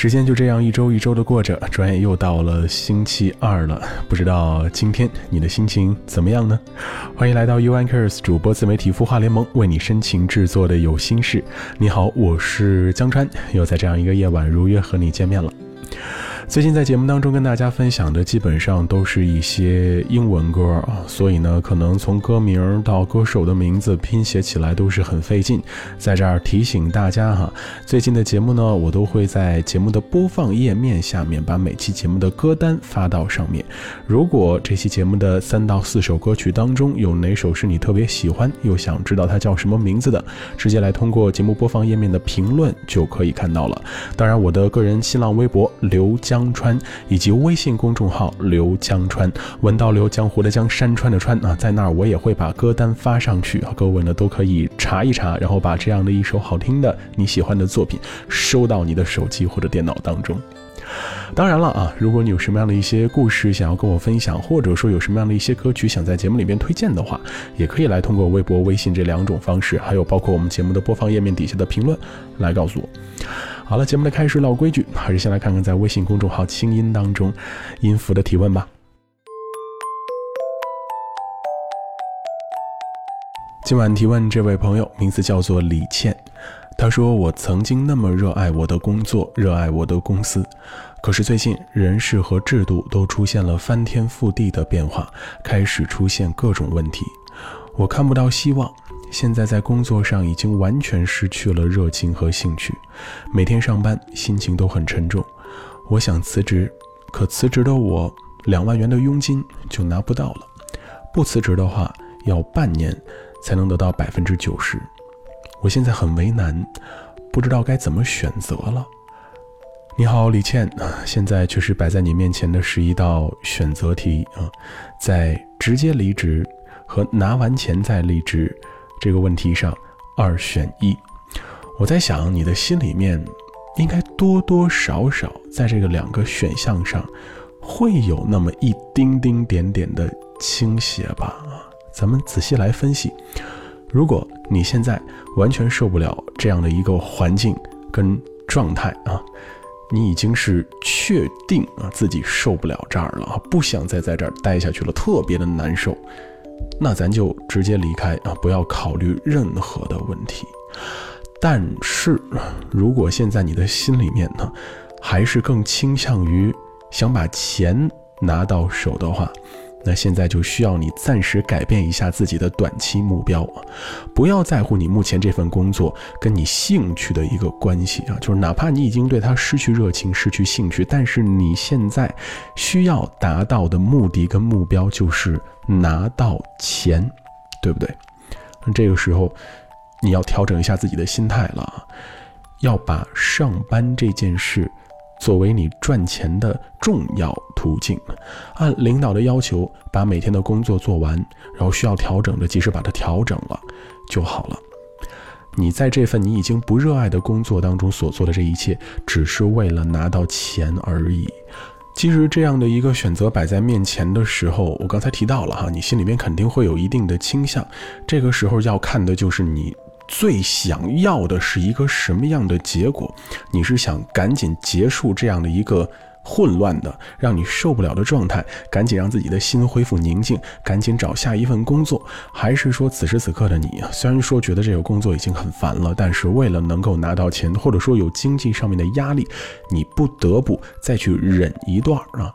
时间就这样一周一周的过着，转眼又到了星期二了。不知道今天你的心情怎么样呢？欢迎来到 U Anchors 主播自媒体孵化联盟为你深情制作的有心事。你好，我是江川，又在这样一个夜晚如约和你见面了。最近在节目当中跟大家分享的基本上都是一些英文歌啊，所以呢，可能从歌名到歌手的名字拼写起来都是很费劲。在这儿提醒大家哈，最近的节目呢，我都会在节目的播放页面下面把每期节目的歌单发到上面。如果这期节目的三到四首歌曲当中有哪首是你特别喜欢又想知道它叫什么名字的，直接来通过节目播放页面的评论就可以看到了。当然，我的个人新浪微博刘江。江川以及微信公众号刘江川，文道刘江湖的江山川的川啊，在那儿我也会把歌单发上去，各位呢都可以查一查，然后把这样的一首好听的你喜欢的作品收到你的手机或者电脑当中。当然了啊，如果你有什么样的一些故事想要跟我分享，或者说有什么样的一些歌曲想在节目里面推荐的话，也可以来通过微博、微信这两种方式，还有包括我们节目的播放页面底下的评论来告诉我。好了，节目的开始，老规矩，还是先来看看在微信公众号“清音”当中音符的提问吧。今晚提问这位朋友名字叫做李倩，他说：“我曾经那么热爱我的工作，热爱我的公司，可是最近人事和制度都出现了翻天覆地的变化，开始出现各种问题，我看不到希望。”现在在工作上已经完全失去了热情和兴趣，每天上班心情都很沉重。我想辞职，可辞职的我两万元的佣金就拿不到了，不辞职的话要半年才能得到百分之九十。我现在很为难，不知道该怎么选择了。你好，李倩啊，现在确实摆在你面前的是一道选择题啊，在直接离职和拿完钱再离职。这个问题上，二选一。我在想，你的心里面应该多多少少在这个两个选项上，会有那么一丁丁点点的倾斜吧？啊咱们仔细来分析。如果你现在完全受不了这样的一个环境跟状态啊，你已经是确定啊自己受不了这儿了啊，不想再在这儿待下去了，特别的难受。那咱就直接离开啊！不要考虑任何的问题。但是，如果现在你的心里面呢，还是更倾向于想把钱拿到手的话，那现在就需要你暂时改变一下自己的短期目标！不要在乎你目前这份工作跟你兴趣的一个关系啊！就是哪怕你已经对他失去热情、失去兴趣，但是你现在需要达到的目的跟目标就是拿到钱，对不对？那这个时候你要调整一下自己的心态了啊，要把上班这件事。作为你赚钱的重要途径，按领导的要求把每天的工作做完，然后需要调整的及时把它调整了就好了。你在这份你已经不热爱的工作当中所做的这一切，只是为了拿到钱而已。其实这样的一个选择摆在面前的时候，我刚才提到了哈，你心里面肯定会有一定的倾向。这个时候要看的就是你。最想要的是一个什么样的结果？你是想赶紧结束这样的一个混乱的、让你受不了的状态，赶紧让自己的心恢复宁静，赶紧找下一份工作，还是说此时此刻的你，虽然说觉得这个工作已经很烦了，但是为了能够拿到钱，或者说有经济上面的压力，你不得不再去忍一段啊？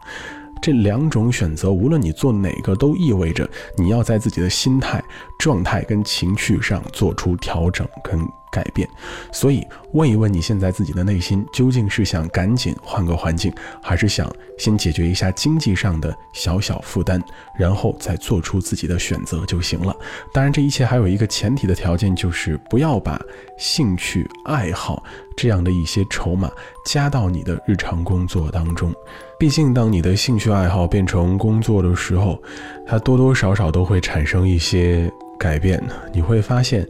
这两种选择，无论你做哪个，都意味着你要在自己的心态、状态跟情绪上做出调整跟改变。所以，问一问你现在自己的内心，究竟是想赶紧换个环境，还是想先解决一下经济上的小小负担，然后再做出自己的选择就行了。当然，这一切还有一个前提的条件，就是不要把兴趣爱好这样的一些筹码加到你的日常工作当中。毕竟，当你的兴趣爱好变成工作的时候，它多多少少都会产生一些改变。你会发现。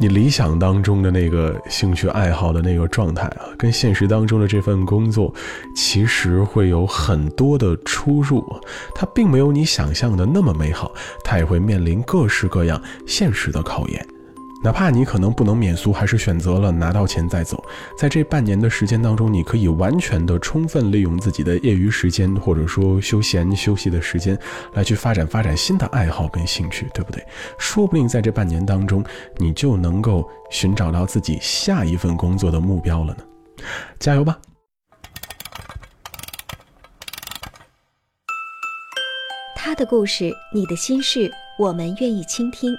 你理想当中的那个兴趣爱好的那个状态啊，跟现实当中的这份工作，其实会有很多的出入。它并没有你想象的那么美好，它也会面临各式各样现实的考验。哪怕你可能不能免俗，还是选择了拿到钱再走。在这半年的时间当中，你可以完全的充分利用自己的业余时间，或者说休闲休息的时间，来去发展发展新的爱好跟兴趣，对不对？说不定在这半年当中，你就能够寻找到自己下一份工作的目标了呢。加油吧！他的故事，你的心事，我们愿意倾听。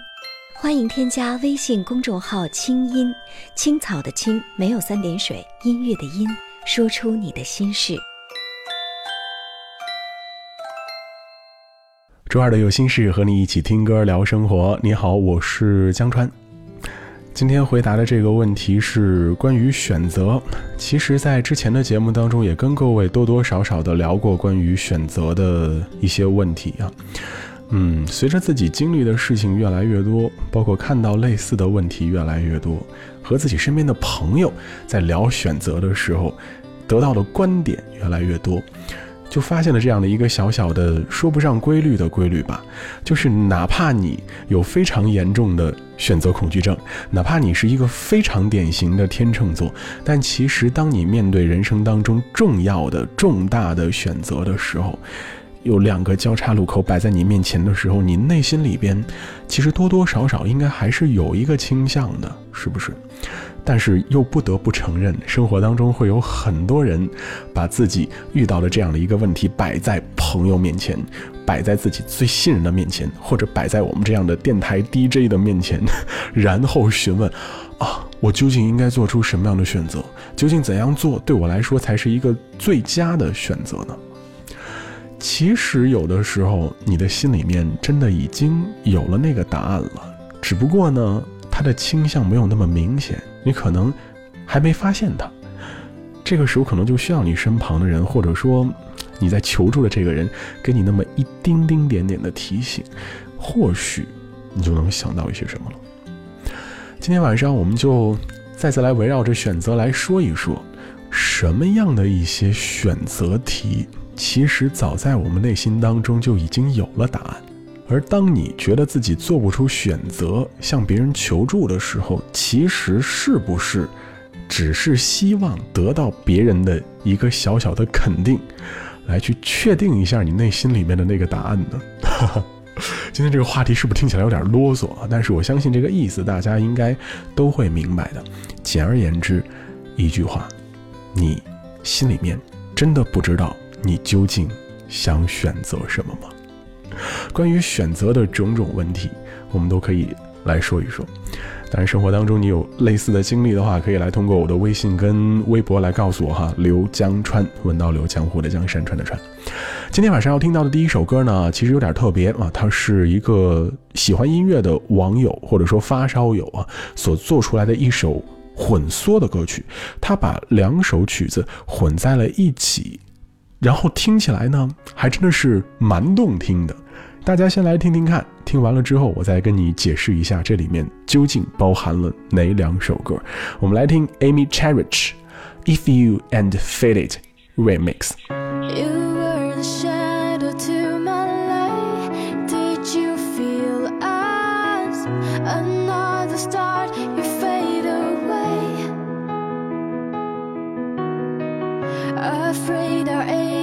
欢迎添加微信公众号“清音青草”的青没有三点水，音乐的音，说出你的心事。周二的有心事，和你一起听歌聊生活。你好，我是江川。今天回答的这个问题是关于选择。其实，在之前的节目当中，也跟各位多多少少的聊过关于选择的一些问题啊。嗯，随着自己经历的事情越来越多，包括看到类似的问题越来越多，和自己身边的朋友在聊选择的时候，得到的观点越来越多，就发现了这样的一个小小的说不上规律的规律吧，就是哪怕你有非常严重的选择恐惧症，哪怕你是一个非常典型的天秤座，但其实当你面对人生当中重要的重大的选择的时候，有两个交叉路口摆在你面前的时候，你内心里边其实多多少少应该还是有一个倾向的，是不是？但是又不得不承认，生活当中会有很多人把自己遇到了这样的一个问题摆在朋友面前，摆在自己最信任的面前，或者摆在我们这样的电台 DJ 的面前，然后询问：啊，我究竟应该做出什么样的选择？究竟怎样做对我来说才是一个最佳的选择呢？其实有的时候，你的心里面真的已经有了那个答案了，只不过呢，他的倾向没有那么明显，你可能还没发现他。这个时候可能就需要你身旁的人，或者说你在求助的这个人，给你那么一丁丁点点的提醒，或许你就能想到一些什么了。今天晚上我们就再次来围绕着选择来说一说，什么样的一些选择题。其实早在我们内心当中就已经有了答案，而当你觉得自己做不出选择，向别人求助的时候，其实是不是只是希望得到别人的一个小小的肯定，来去确定一下你内心里面的那个答案呢？今天这个话题是不是听起来有点啰嗦啊？但是我相信这个意思大家应该都会明白的。简而言之，一句话，你心里面真的不知道。你究竟想选择什么吗？关于选择的种种问题，我们都可以来说一说。当然，生活当中你有类似的经历的话，可以来通过我的微信跟微博来告诉我哈。刘江川，闻到刘江湖的江山川的川。今天晚上要听到的第一首歌呢，其实有点特别啊，它是一个喜欢音乐的网友或者说发烧友啊所做出来的一首混缩的歌曲，他把两首曲子混在了一起。然后听起来呢，还真的是蛮动听的。大家先来听听看，听完了之后，我再跟你解释一下这里面究竟包含了哪两首歌。我们来听 Amy Cherish "If You and Feel It" remix。Afraid our aim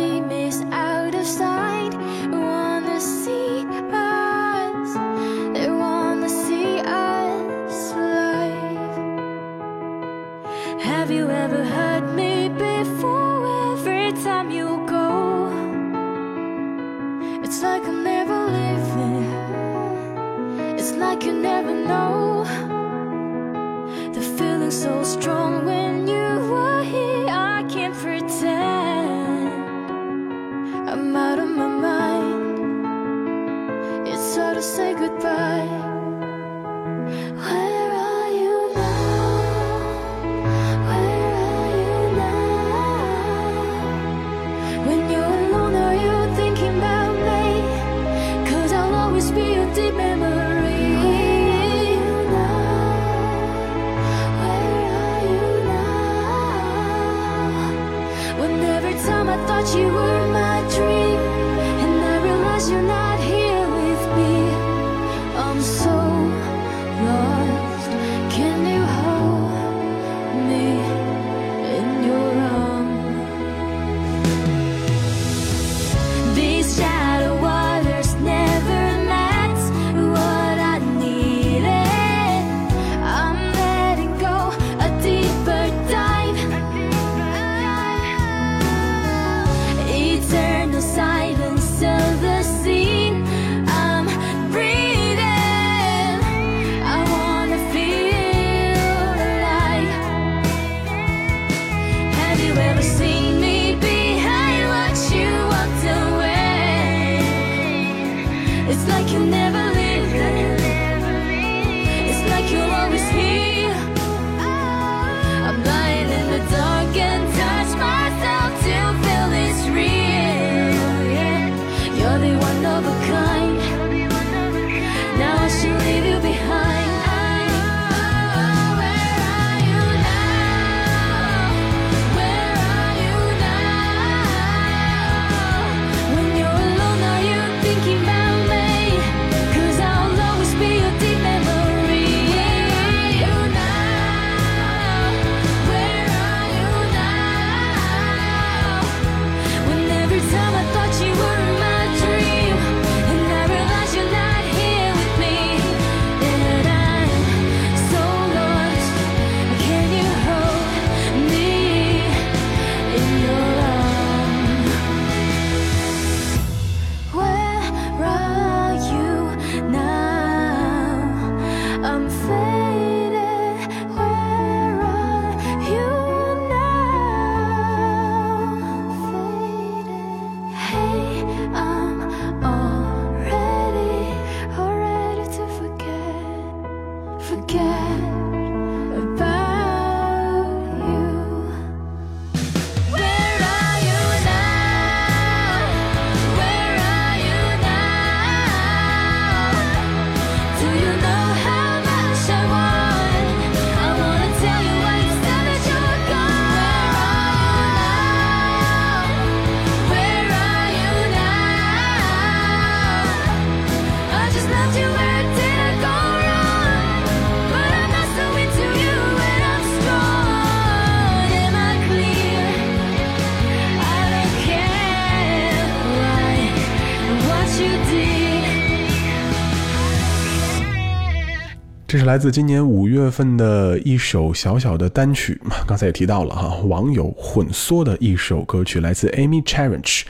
来自今年五月份的一首小小的单曲，刚才也提到了哈，网友混缩的一首歌曲，来自 Amy Cherish，《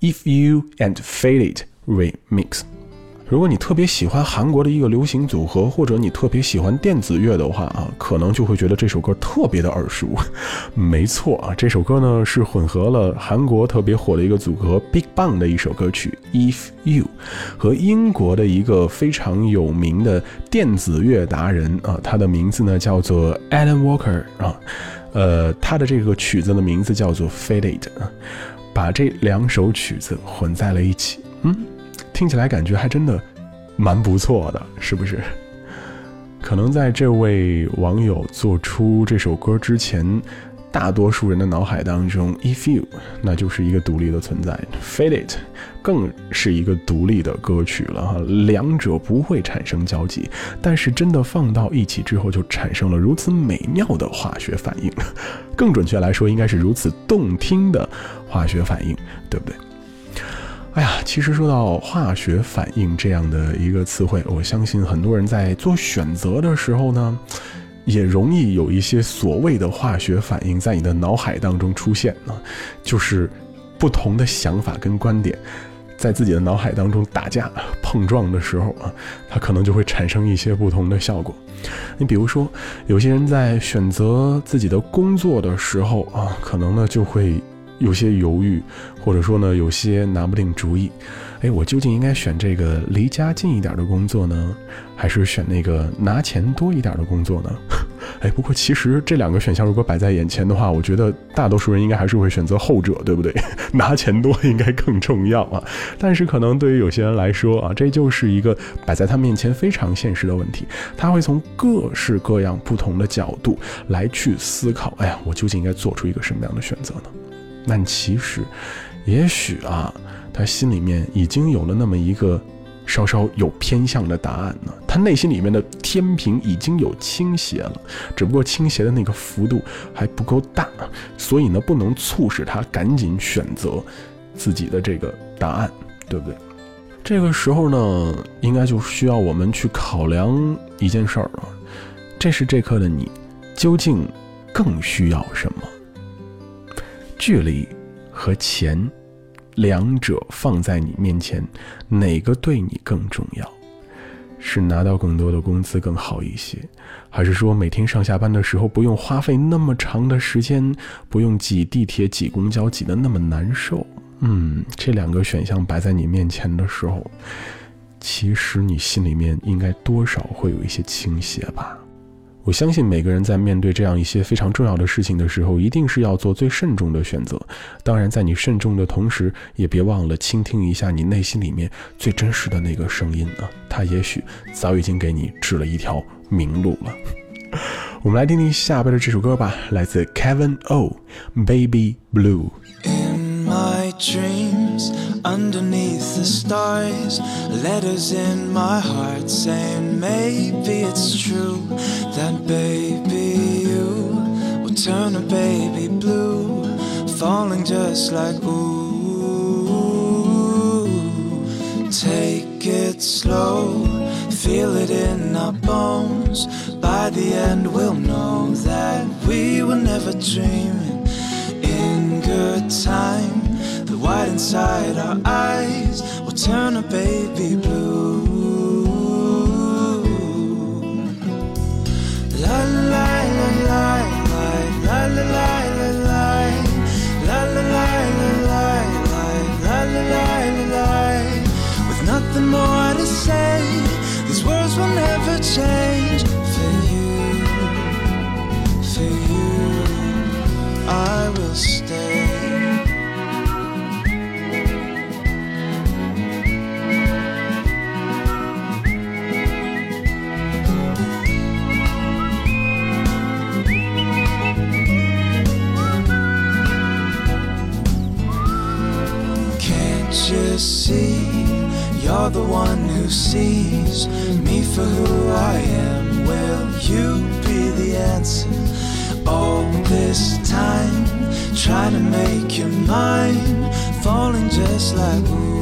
If You and Faded Remix》。如果你特别喜欢韩国的一个流行组合，或者你特别喜欢电子乐的话啊，可能就会觉得这首歌特别的耳熟。没错啊，这首歌呢是混合了韩国特别火的一个组合 Big Bang 的一首歌曲《If You》，和英国的一个非常有名的电子乐达人啊，他的名字呢叫做 Alan Walker 啊，呃，他的这个曲子的名字叫做《Faded》啊，把这两首曲子混在了一起，嗯。听起来感觉还真的蛮不错的，是不是？可能在这位网友做出这首歌之前，大多数人的脑海当中，If You 那就是一个独立的存在，Fade It 更是一个独立的歌曲了哈，两者不会产生交集，但是真的放到一起之后，就产生了如此美妙的化学反应，更准确来说，应该是如此动听的化学反应，对不对？哎呀，其实说到化学反应这样的一个词汇，我相信很多人在做选择的时候呢，也容易有一些所谓的化学反应在你的脑海当中出现啊，就是不同的想法跟观点，在自己的脑海当中打架碰撞的时候啊，它可能就会产生一些不同的效果。你比如说，有些人在选择自己的工作的时候啊，可能呢就会有些犹豫，或者说呢有些拿不定主意。哎，我究竟应该选这个离家近一点的工作呢，还是选那个拿钱多一点的工作呢？哎，不过其实这两个选项如果摆在眼前的话，我觉得大多数人应该还是会选择后者，对不对？拿钱多应该更重要啊。但是可能对于有些人来说啊，这就是一个摆在他面前非常现实的问题，他会从各式各样不同的角度来去思考。哎呀，我究竟应该做出一个什么样的选择呢？但其实，也许啊，他心里面已经有了那么一个。稍稍有偏向的答案呢，他内心里面的天平已经有倾斜了，只不过倾斜的那个幅度还不够大，所以呢，不能促使他赶紧选择自己的这个答案，对不对？这个时候呢，应该就需要我们去考量一件事儿了，这是这刻的你究竟更需要什么？距离和钱。两者放在你面前，哪个对你更重要？是拿到更多的工资更好一些，还是说每天上下班的时候不用花费那么长的时间，不用挤地铁、挤公交挤得那么难受？嗯，这两个选项摆在你面前的时候，其实你心里面应该多少会有一些倾斜吧。我相信每个人在面对这样一些非常重要的事情的时候，一定是要做最慎重的选择。当然，在你慎重的同时，也别忘了倾听一下你内心里面最真实的那个声音啊。它也许早已经给你指了一条明路了。我们来听听下边的这首歌吧，来自 Kevin O，《Baby Blue》。Dreams, underneath the stars, letters in my heart saying maybe it's true that baby you will turn a baby blue, falling just like ooh. Take it slow, feel it in our bones. By the end, we'll know that we were never dreaming in good time. White inside our eyes will turn a baby blue. La la la la la la la la la la la la la la la la la la la la With nothing more to say, these words will never change see? You're the one who sees me for who I am. Will you be the answer? All this time, trying to make you mine, falling just like ooh.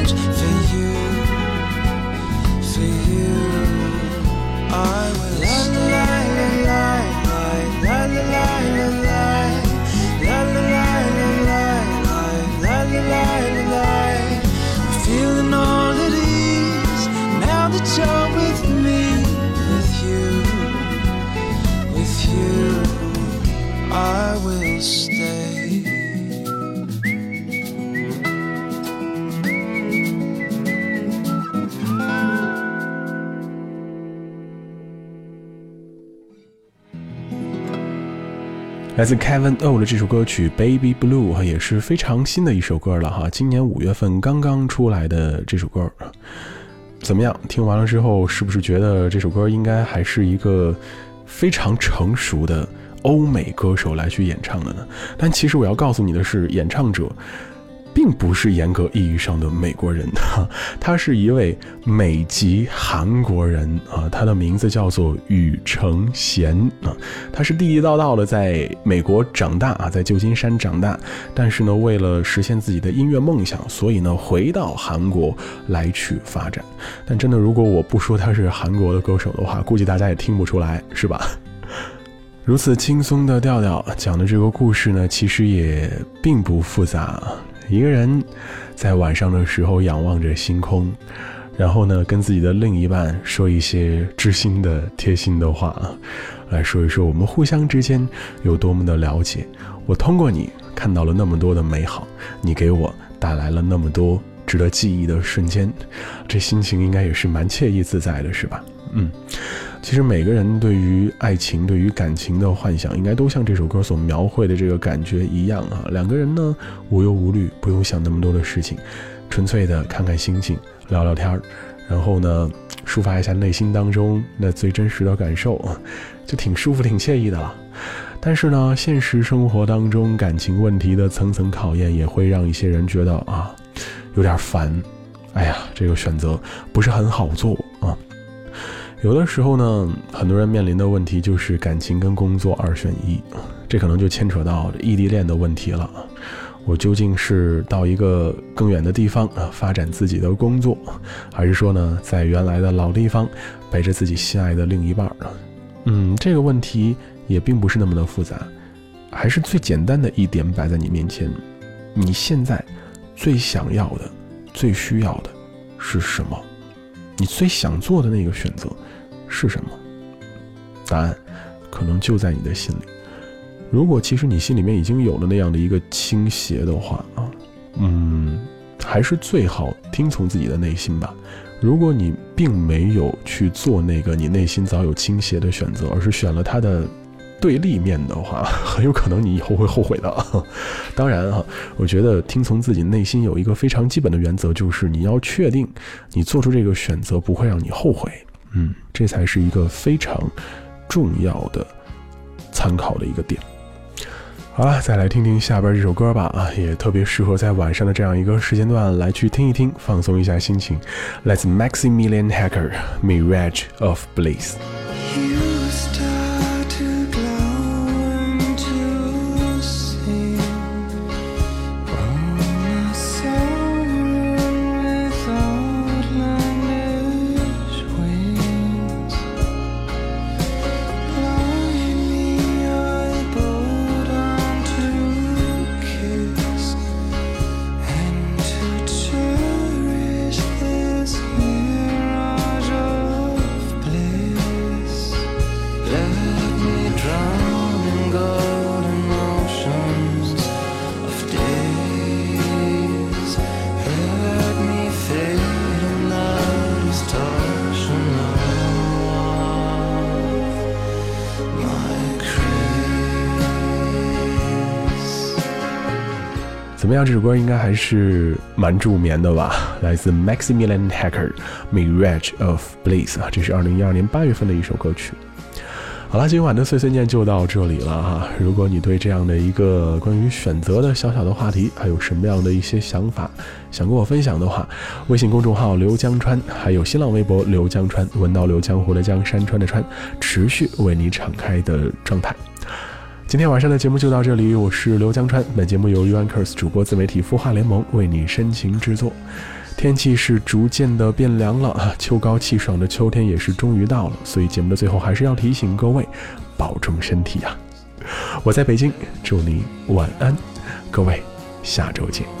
来自 Kevin O 的这首歌曲《Baby Blue》也是非常新的一首歌了哈，今年五月份刚刚出来的这首歌，怎么样？听完了之后，是不是觉得这首歌应该还是一个非常成熟的欧美歌手来去演唱的呢？但其实我要告诉你的是，演唱者。并不是严格意义上的美国人，哈 他是一位美籍韩国人啊，他的名字叫做禹成贤啊，他是地地道道的在美国长大啊，在旧金山长大，但是呢，为了实现自己的音乐梦想，所以呢，回到韩国来去发展。但真的，如果我不说他是韩国的歌手的话，估计大家也听不出来，是吧？如此轻松的调调讲的这个故事呢，其实也并不复杂。一个人在晚上的时候仰望着星空，然后呢，跟自己的另一半说一些知心的、贴心的话，来说一说我们互相之间有多么的了解。我通过你看到了那么多的美好，你给我带来了那么多值得记忆的瞬间，这心情应该也是蛮惬意自在的，是吧？嗯。其实每个人对于爱情、对于感情的幻想，应该都像这首歌所描绘的这个感觉一样啊。两个人呢，无忧无虑，不用想那么多的事情，纯粹的看看星星，聊聊天儿，然后呢，抒发一下内心当中那最真实的感受，就挺舒服、挺惬意的了。但是呢，现实生活当中感情问题的层层考验，也会让一些人觉得啊，有点烦。哎呀，这个选择不是很好做啊。有的时候呢，很多人面临的问题就是感情跟工作二选一，这可能就牵扯到异地恋的问题了。我究竟是到一个更远的地方啊发展自己的工作，还是说呢，在原来的老地方陪着自己心爱的另一半呢？嗯，这个问题也并不是那么的复杂，还是最简单的一点摆在你面前：你现在最想要的、最需要的是什么？你最想做的那个选择是什么？答案可能就在你的心里。如果其实你心里面已经有了那样的一个倾斜的话啊，嗯，还是最好听从自己的内心吧。如果你并没有去做那个你内心早有倾斜的选择，而是选了他的。对立面的话，很有可能你以后会后悔的。当然哈，我觉得听从自己内心有一个非常基本的原则，就是你要确定你做出这个选择不会让你后悔。嗯，这才是一个非常重要的参考的一个点。好了，再来听听下边这首歌吧。啊，也特别适合在晚上的这样一个时间段来去听一听，放松一下心情。来自 Maximilian Hacker，《Mirage of Bliss》。么样？这首歌应该还是蛮助眠的吧？来自 Maximilian Hacker，《Mirage of Bliss》啊，这是二零一二年八月份的一首歌曲。好了，今晚的碎碎念就到这里了哈。如果你对这样的一个关于选择的小小的话题，还有什么样的一些想法想跟我分享的话，微信公众号刘江川，还有新浪微博刘江川，文刀刘江湖的江山川的川，持续为你敞开的状态。今天晚上的节目就到这里，我是刘江川。本节目由 UNCURS 主播自媒体孵化联盟为你深情制作。天气是逐渐的变凉了啊，秋高气爽的秋天也是终于到了，所以节目的最后还是要提醒各位，保重身体啊！我在北京，祝你晚安，各位，下周见。